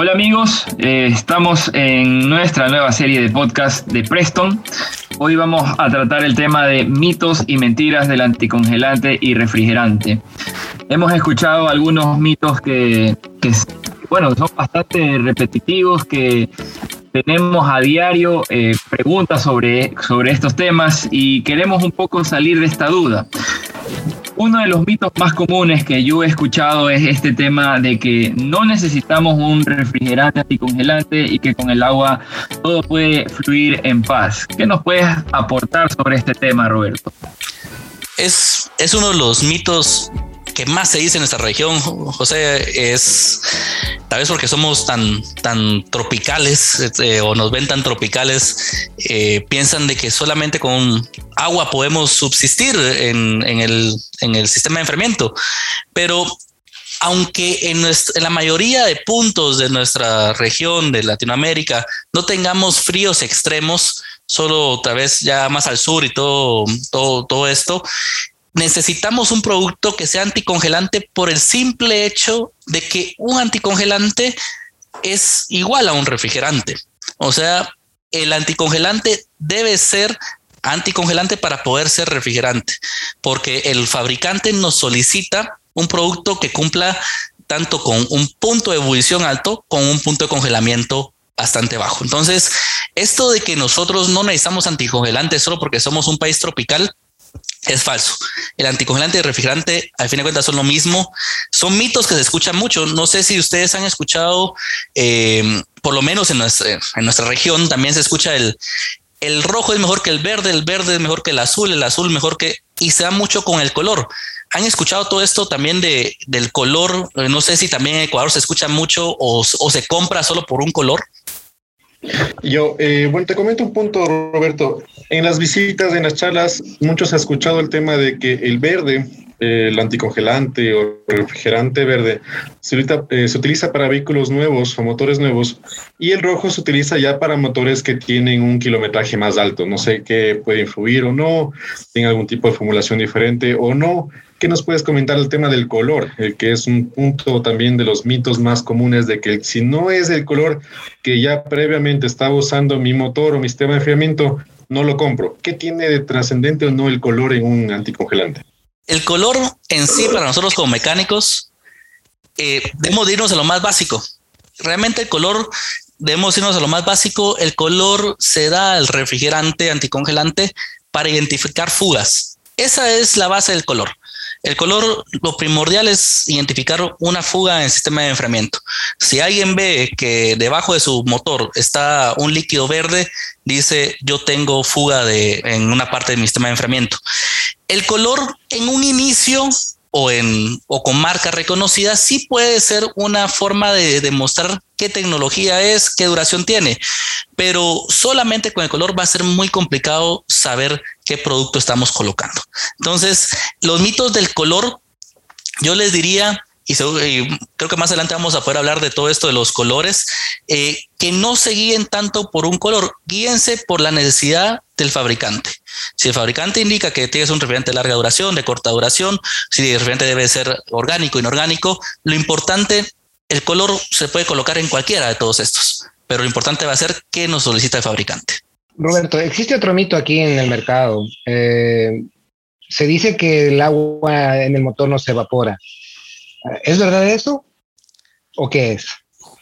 Hola amigos, eh, estamos en nuestra nueva serie de podcast de Preston. Hoy vamos a tratar el tema de mitos y mentiras del anticongelante y refrigerante. Hemos escuchado algunos mitos que, bueno, son bastante repetitivos, que tenemos a diario eh, preguntas sobre, sobre estos temas y queremos un poco salir de esta duda. Uno de los mitos más comunes que yo he escuchado es este tema de que no necesitamos un refrigerante anticongelante y que con el agua todo puede fluir en paz. ¿Qué nos puedes aportar sobre este tema, Roberto? Es, es uno de los mitos que más se dice en nuestra región, José, es tal vez porque somos tan, tan tropicales este, o nos ven tan tropicales, eh, piensan de que solamente con agua podemos subsistir en, el, en el sistema de enfriamiento. Pero aunque en, en, la mayoría de puntos de nuestra región de Latinoamérica no tengamos fríos extremos, solo otra vez ya más al sur y todo, todo, todo esto, necesitamos un producto que sea anticongelante por el simple hecho de que un anticongelante es igual a un refrigerante. O sea, el anticongelante debe ser anticongelante para poder ser refrigerante, porque el fabricante nos solicita un producto que cumpla tanto con un punto de ebullición alto como un punto de congelamiento bastante bajo. Entonces, esto de que nosotros no necesitamos anticongelante solo porque somos un país tropical es falso. El anticongelante y el refrigerante, al fin de cuentas, son lo mismo. Son mitos que se escuchan mucho. No sé si ustedes han escuchado, eh, por lo menos en nuestra, región, también se escucha el, el rojo es mejor que el verde, el verde es mejor que el azul, el azul mejor que... Y se da mucho con el color. ¿Han escuchado todo esto también de, del color? No sé si también en Ecuador se escucha mucho o, o se compra solo por un color. Yo, eh, bueno, te comento un punto, Roberto. En las visitas, en las charlas, muchos han escuchado el tema de que el verde, el anticongelante o refrigerante verde, se eh, se utiliza para vehículos nuevos o motores nuevos y el rojo se utiliza ya para motores que tienen un kilometraje más alto. No sé qué puede influir o no, tiene algún tipo de formulación diferente o no. ¿Qué nos puedes comentar el tema del color? El que es un punto también de los mitos más comunes de que si no es el color que ya previamente estaba usando mi motor o mi sistema de enfriamiento, no lo compro. ¿Qué tiene de trascendente o no el color en un anticongelante? El color en sí para nosotros como mecánicos eh, debemos irnos a lo más básico. Realmente el color debemos irnos a lo más básico. El color se da al refrigerante anticongelante para identificar fugas. Esa es la base del color. El color, lo primordial es identificar una fuga en el sistema de enfriamiento. Si alguien ve que debajo de su motor está un líquido verde, dice yo tengo fuga de, en una parte de mi sistema de enfriamiento. El color en un inicio o, en, o con marca reconocida, sí puede ser una forma de demostrar qué tecnología es, qué duración tiene, pero solamente con el color va a ser muy complicado saber qué producto estamos colocando. Entonces, los mitos del color, yo les diría, y, creo que más adelante vamos a poder hablar de todo esto de los colores, eh, que no se guíen tanto por un color, guíense por la necesidad del fabricante. Si el fabricante indica que tienes un refrigerante de larga duración, de corta duración, si el refrigerante debe ser orgánico, inorgánico, lo importante, el color se puede colocar en cualquiera de todos estos, pero lo importante va a ser qué nos solicita el fabricante. Roberto, existe otro mito aquí en el mercado. Eh, se dice que el agua en el motor no se evapora. ¿Es verdad eso? ¿O qué es?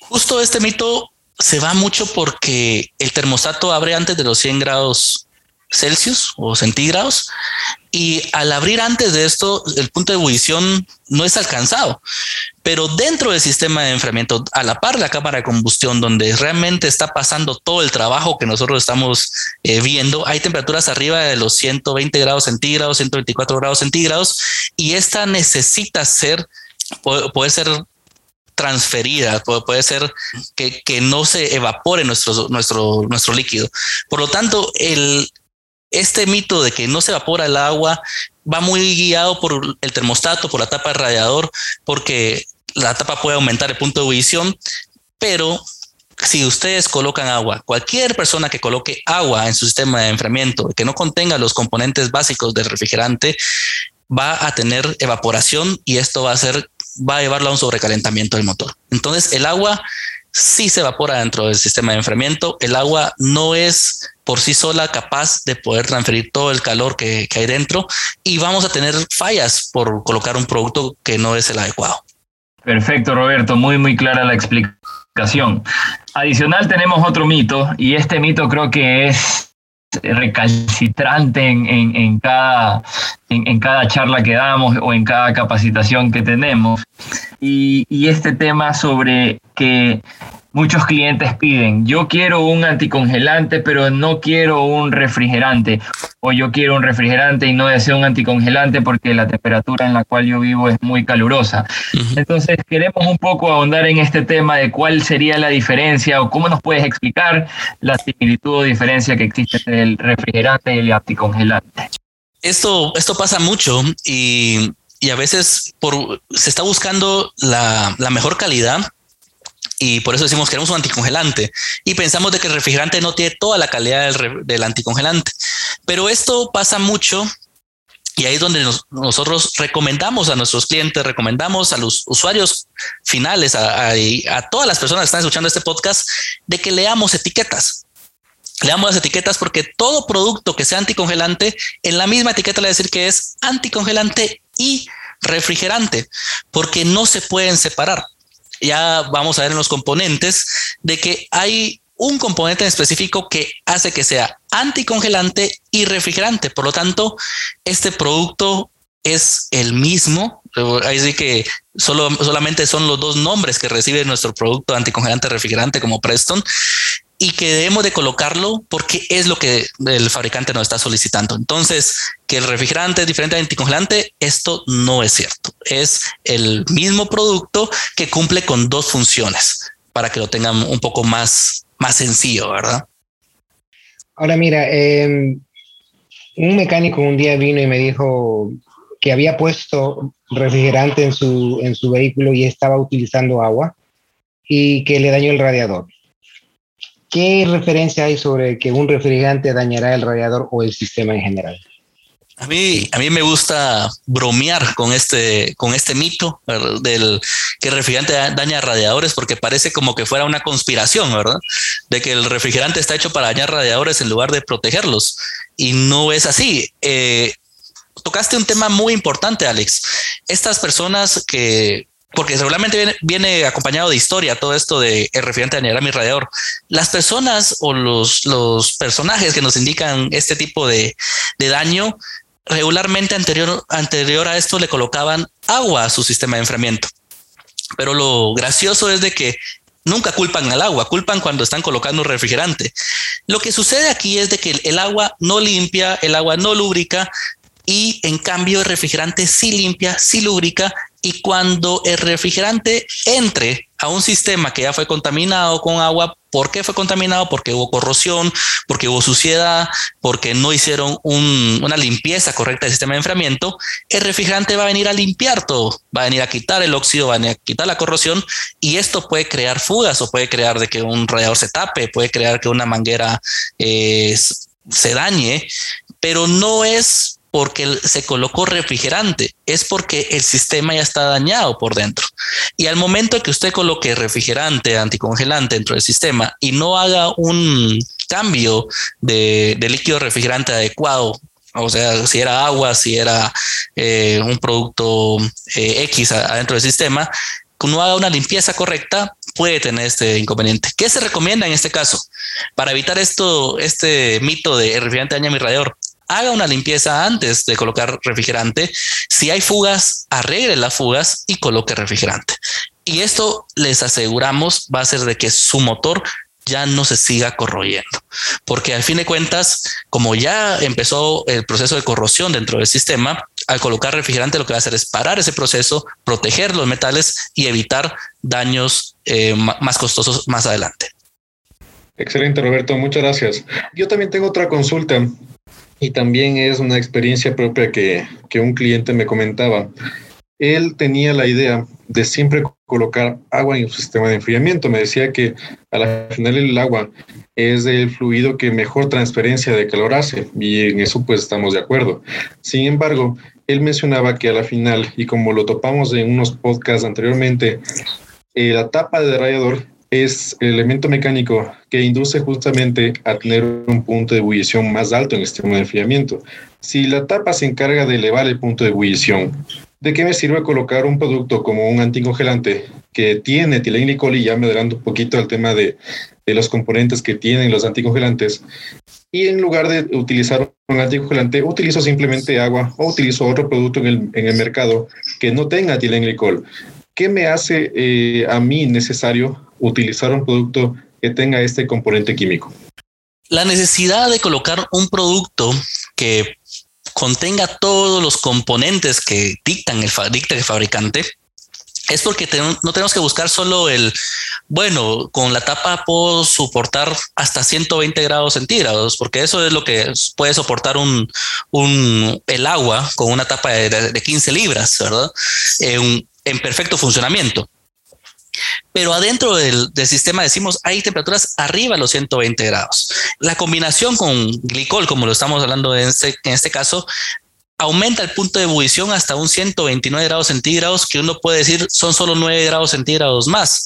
Justo este mito se va mucho porque el termostato abre antes de los 100 grados Celsius o centígrados y al abrir antes de esto el punto de ebullición no es alcanzado. Pero dentro del sistema de enfriamiento, a la par de la cámara de combustión, donde realmente está pasando todo el trabajo que nosotros estamos eh, viendo, hay temperaturas arriba de los 120 grados centígrados, 124 grados centígrados, y esta necesita ser, puede, ser transferida, puede, ser que, que, no se evapore nuestro, nuestro, nuestro líquido. Por lo tanto, el, este mito de que no se evapora el agua va muy guiado por el termostato, por la tapa de radiador, porque la tapa puede aumentar el punto de ebullición, pero si ustedes colocan agua, cualquier persona que coloque agua en su sistema de enfriamiento que no contenga los componentes básicos del refrigerante, va a tener evaporación y esto va a hacer, va a llevarlo a un sobrecalentamiento del motor. Entonces, el agua sí se evapora dentro del sistema de enfriamiento. El agua no es por sí sola capaz de poder transferir todo el calor que, que hay dentro y vamos a tener fallas por colocar un producto que no es el adecuado. Perfecto, Roberto. Muy, muy clara la explicación. Adicional tenemos otro mito y este mito creo que es recalcitrante en, en, cada, en, cada charla que damos o en cada capacitación que tenemos. Y, y este tema sobre que muchos clientes piden, yo quiero un anticongelante, pero no quiero un refrigerante, o yo quiero un refrigerante y no deseo un anticongelante porque la temperatura en la cual yo vivo es muy calurosa. Entonces, queremos un poco ahondar en este tema de cuál sería la diferencia o cómo nos puedes explicar la similitud o diferencia que existe entre el refrigerante y el anticongelante. Esto, esto pasa mucho y, y a veces por, se está buscando la, la mejor calidad y por eso decimos que queremos un anticongelante y pensamos de que el refrigerante no tiene toda la calidad del, anticongelante. Pero esto pasa mucho y ahí es donde nosotros recomendamos a nuestros clientes, recomendamos a los usuarios finales, a, a, todas las personas que están escuchando este podcast, de que leamos etiquetas. Leamos las etiquetas porque todo producto que sea anticongelante, en la misma etiqueta le va a decir que es anticongelante y refrigerante, porque no se pueden separar ya vamos a ver en los componentes de que hay un componente en específico que hace que sea anticongelante y refrigerante. Por lo tanto, este producto es el mismo. Así que solo, solamente son los dos nombres que recibe nuestro producto anticongelante refrigerante como Preston y que debemos de colocarlo porque es lo que el fabricante nos está solicitando. Entonces, que el refrigerante es diferente al anticongelante, esto no es cierto. Es el mismo producto que cumple con dos funciones para que lo tengan un poco más, más sencillo, ¿verdad? Ahora mira, em, un mecánico un día vino y me dijo que había puesto refrigerante en su, en su vehículo y estaba utilizando agua y que le dañó el radiador. ¿Qué referencia hay sobre que un refrigerante dañará el radiador o el sistema en general? A mí, a mí me gusta bromear con este, con este mito del que el refrigerante daña radiadores porque parece como que fuera una conspiración, ¿verdad? De que el refrigerante está hecho para dañar radiadores en lugar de protegerlos. Y no es así. Eh, tocaste un tema muy importante, Alex. Estas personas que porque seguramente viene, acompañado de historia todo esto de el refrigerante dañará mi radiador. Las personas o los, personajes que nos indican este tipo de, daño regularmente anterior, anterior a esto le colocaban agua a su sistema de enfriamiento. Pero lo gracioso es de que nunca culpan al agua, culpan cuando están colocando un refrigerante. Lo que sucede aquí es de que el agua no limpia, el agua no lubrica y en cambio el refrigerante sí limpia, sí lubrica y cuando el refrigerante entre a un sistema que ya fue contaminado con agua, ¿por qué fue contaminado? Porque hubo corrosión, porque hubo suciedad, porque no hicieron una limpieza correcta del sistema de enfriamiento, el refrigerante va a venir a limpiar todo, va a venir a quitar el óxido, va a venir a quitar la corrosión y esto puede crear fugas o puede crear de que un radiador se tape, puede crear que una manguera eh, se dañe, pero no es porque se colocó refrigerante, es porque el sistema ya está dañado por dentro. Y al momento que usted coloque refrigerante, anticongelante dentro del sistema y no haga un cambio de, líquido refrigerante adecuado, o sea, si era agua, si era eh, un producto eh, X adentro del sistema, no haga una limpieza correcta, puede tener este inconveniente. ¿Qué se recomienda en este caso? Para evitar esto, este mito de refrigerante daña mi radiador, haga una limpieza antes de colocar refrigerante. Si hay fugas, arregle las fugas y coloque refrigerante. Y esto les aseguramos va a ser de que su motor ya no se siga corroyendo, porque al fin de cuentas, como ya empezó el proceso de corrosión dentro del sistema, al colocar refrigerante lo que va a hacer es parar ese proceso, proteger los metales y evitar daños eh, más costosos más adelante. Excelente, Roberto, muchas gracias. Yo también tengo otra consulta y también es una experiencia propia que, que un cliente me comentaba. Él tenía la idea de siempre colocar agua en su sistema de enfriamiento. Me decía que a la final el agua es el fluido que mejor transferencia de calor hace y en eso pues estamos de acuerdo. Sin embargo, él mencionaba que a la final, y como lo topamos en unos podcasts anteriormente, eh, la tapa de radiador es el elemento mecánico que induce justamente a tener un punto de ebullición más alto en el sistema de enfriamiento. Si la tapa se encarga de elevar el punto de ebullición, ¿de qué me sirve colocar un producto como un anticongelante que tiene etilenglicol y ya me adelanto un poquito al tema de, de los componentes que tienen los anticongelantes? Y en lugar de utilizar un anticongelante, utilizo simplemente agua o utilizo otro producto en el, en el mercado que no tenga etilenglicol. ¿Qué me hace eh, a mí necesario utilizar un producto que tenga este componente químico? La necesidad de colocar un producto que contenga todos los componentes que dictan el, dicta el fabricante es porque no tenemos que buscar solo el, bueno, con la tapa puedo soportar hasta 120 grados centígrados, porque eso es lo que puede soportar un, el agua con una tapa de, 15 libras, ¿verdad? En perfecto funcionamiento. Pero adentro del, sistema decimos hay temperaturas arriba de los 120 grados. La combinación con glicol, como lo estamos hablando en este, en este caso, aumenta el punto de ebullición hasta un 129 grados centígrados, que uno puede decir son solo 9 grados centígrados más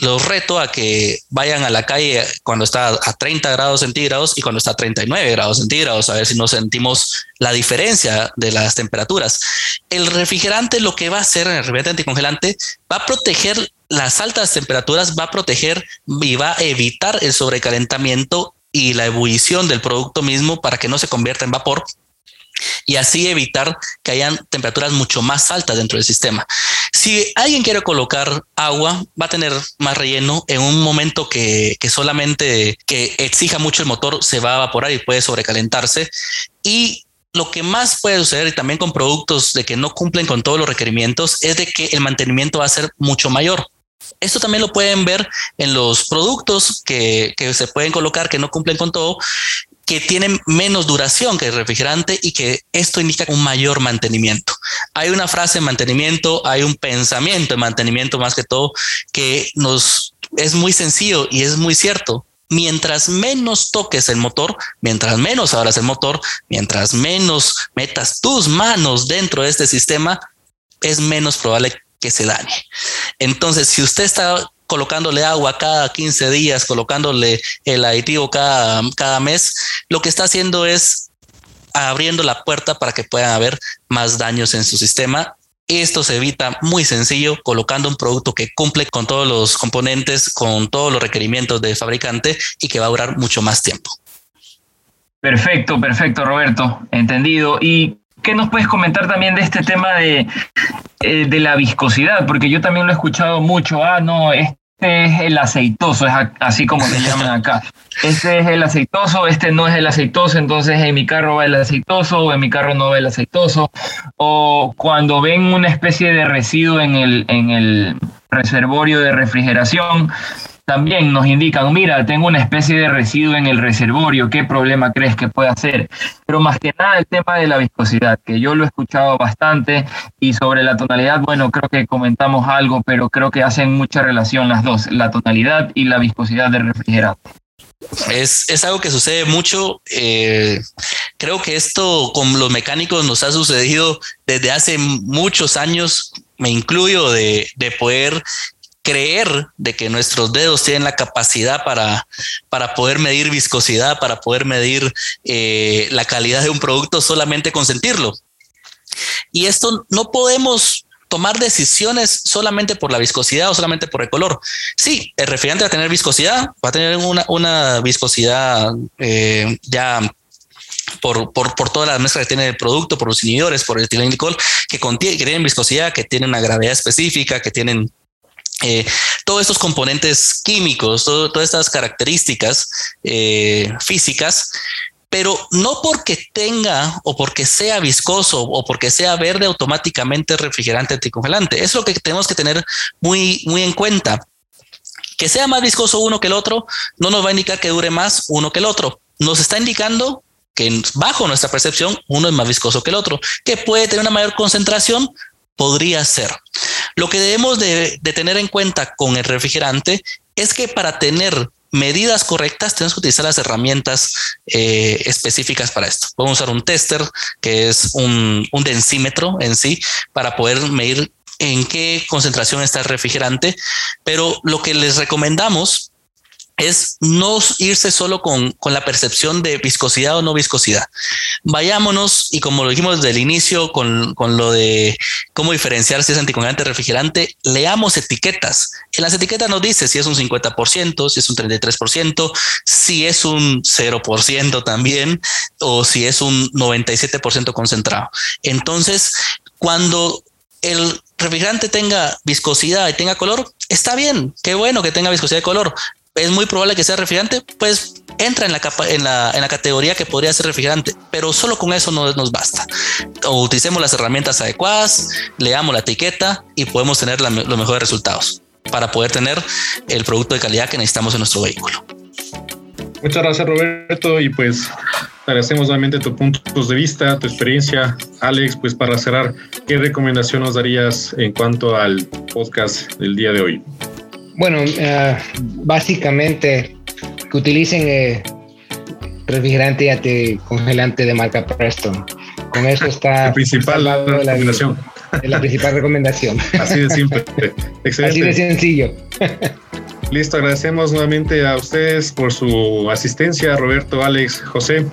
los reto a que vayan a la calle cuando está a 30 grados centígrados y cuando está a 39 grados centígrados, a ver si nos sentimos la diferencia de las temperaturas. El refrigerante lo que va a hacer, el refrigerante anticongelante, va a proteger las altas temperaturas, va a proteger y va a evitar el sobrecalentamiento y la ebullición del producto mismo para que no se convierta en vapor y así evitar que hayan temperaturas mucho más altas dentro del sistema. Si alguien quiere colocar agua, va a tener más relleno en un momento que, solamente que exija mucho el motor se va a evaporar y puede sobrecalentarse. Y lo que más puede suceder y también con productos de que no cumplen con todos los requerimientos es de que el mantenimiento va a ser mucho mayor. Esto también lo pueden ver en los productos que, se pueden colocar que no cumplen con todo que tienen menos duración que el refrigerante y que esto indica un mayor mantenimiento. Hay una frase en mantenimiento, hay un pensamiento en mantenimiento más que todo que nos es muy sencillo y es muy cierto. Mientras menos toques el motor, mientras menos abras el motor, mientras menos metas tus manos dentro de este sistema, es menos probable que se dañe. Entonces, si usted está colocándole agua cada 15 días, colocándole el aditivo cada, cada mes, lo que está haciendo es abriendo la puerta para que puedan haber más daños en su sistema. Esto se evita muy sencillo colocando un producto que cumple con todos los componentes, con todos los requerimientos del fabricante y que va a durar mucho más tiempo. Perfecto, perfecto, Roberto. Entendido. ¿Y qué nos puedes comentar también de este tema de, eh, de la viscosidad? Porque yo también lo he escuchado mucho. Ah, no, es este es el aceitoso, es así como se llaman acá. Este es el aceitoso, este no es el aceitoso, entonces en mi carro va el aceitoso o en mi carro no va el aceitoso. O cuando ven una especie de residuo en el, en el reservorio de refrigeración, también nos indican, mira, tengo una especie de residuo en el reservorio, ¿qué problema crees que puede hacer? Pero más que nada el tema de la viscosidad, que yo lo he escuchado bastante, y sobre la tonalidad, bueno, creo que comentamos algo, pero creo que hacen mucha relación las dos, la tonalidad y la viscosidad del refrigerante. Es, es, algo que sucede mucho. Eh, creo que esto con los mecánicos nos ha sucedido desde hace muchos años, me incluyo, de, de poder creer de que nuestros dedos tienen la capacidad para, para poder medir viscosidad, para poder medir eh, la calidad de un producto solamente con sentirlo. Y esto no podemos tomar decisiones solamente por la viscosidad o solamente por el color. Sí, el refrigerante va a tener viscosidad, va a tener una, viscosidad eh, ya por, por, por, toda la mezcla que tiene el producto, por los inhibidores, por el etilenglicol, que, contiene, que tienen viscosidad, que tienen una gravedad específica, que tienen eh, todos estos componentes químicos, todas estas características eh, físicas, pero no porque tenga o porque sea viscoso o porque sea verde automáticamente refrigerante anticongelante. Es lo que tenemos que tener muy, muy en cuenta. Que sea más viscoso uno que el otro no nos va a indicar que dure más uno que el otro. Nos está indicando que bajo nuestra percepción uno es más viscoso que el otro, que puede tener una mayor concentración, podría ser. Lo que debemos de, tener en cuenta con el refrigerante es que para tener medidas correctas tenemos que utilizar las herramientas eh, específicas para esto. Podemos usar un tester que es un, un densímetro en sí para poder medir en qué concentración está el refrigerante, pero lo que les recomendamos es no irse solo con, la percepción de viscosidad o no viscosidad. Vayámonos y como lo dijimos desde el inicio con, lo de cómo diferenciar si es anticongelante o refrigerante, leamos etiquetas. En las etiquetas nos dice si es un 50%, si es un 33%, si es un 0% también o si es un 97% concentrado. Entonces, cuando el refrigerante tenga viscosidad y tenga color, está bien, qué bueno que tenga viscosidad y color, es muy probable que sea refrigerante, pues entra en la, capa, en la, en la categoría que podría ser refrigerante, pero solo con eso no nos basta. Utilicemos las herramientas adecuadas, leamos la etiqueta y podemos tener los mejores resultados para poder tener el producto de calidad que necesitamos en nuestro vehículo. Muchas gracias Roberto y pues agradecemos nuevamente tu puntos de vista, tu experiencia. Alex, pues para cerrar, ¿qué recomendación nos darías en cuanto al podcast del día de hoy? Bueno, uh, básicamente que utilicen eh, refrigerante anticongelante de marca Preston. Con eso está la principal recomendación. La, principal recomendación. Así de simple. Excelente. Así de sencillo. Listo, agradecemos nuevamente a ustedes por su asistencia, Roberto, Alex, José.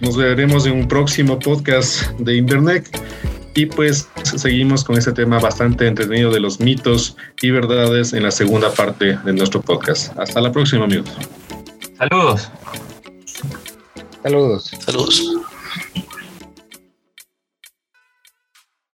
Nos veremos en un próximo podcast de Internet. Y pues seguimos con este tema bastante entretenido de los mitos y verdades en la segunda parte de nuestro podcast. Hasta la próxima, amigos. Saludos. Saludos. Saludos.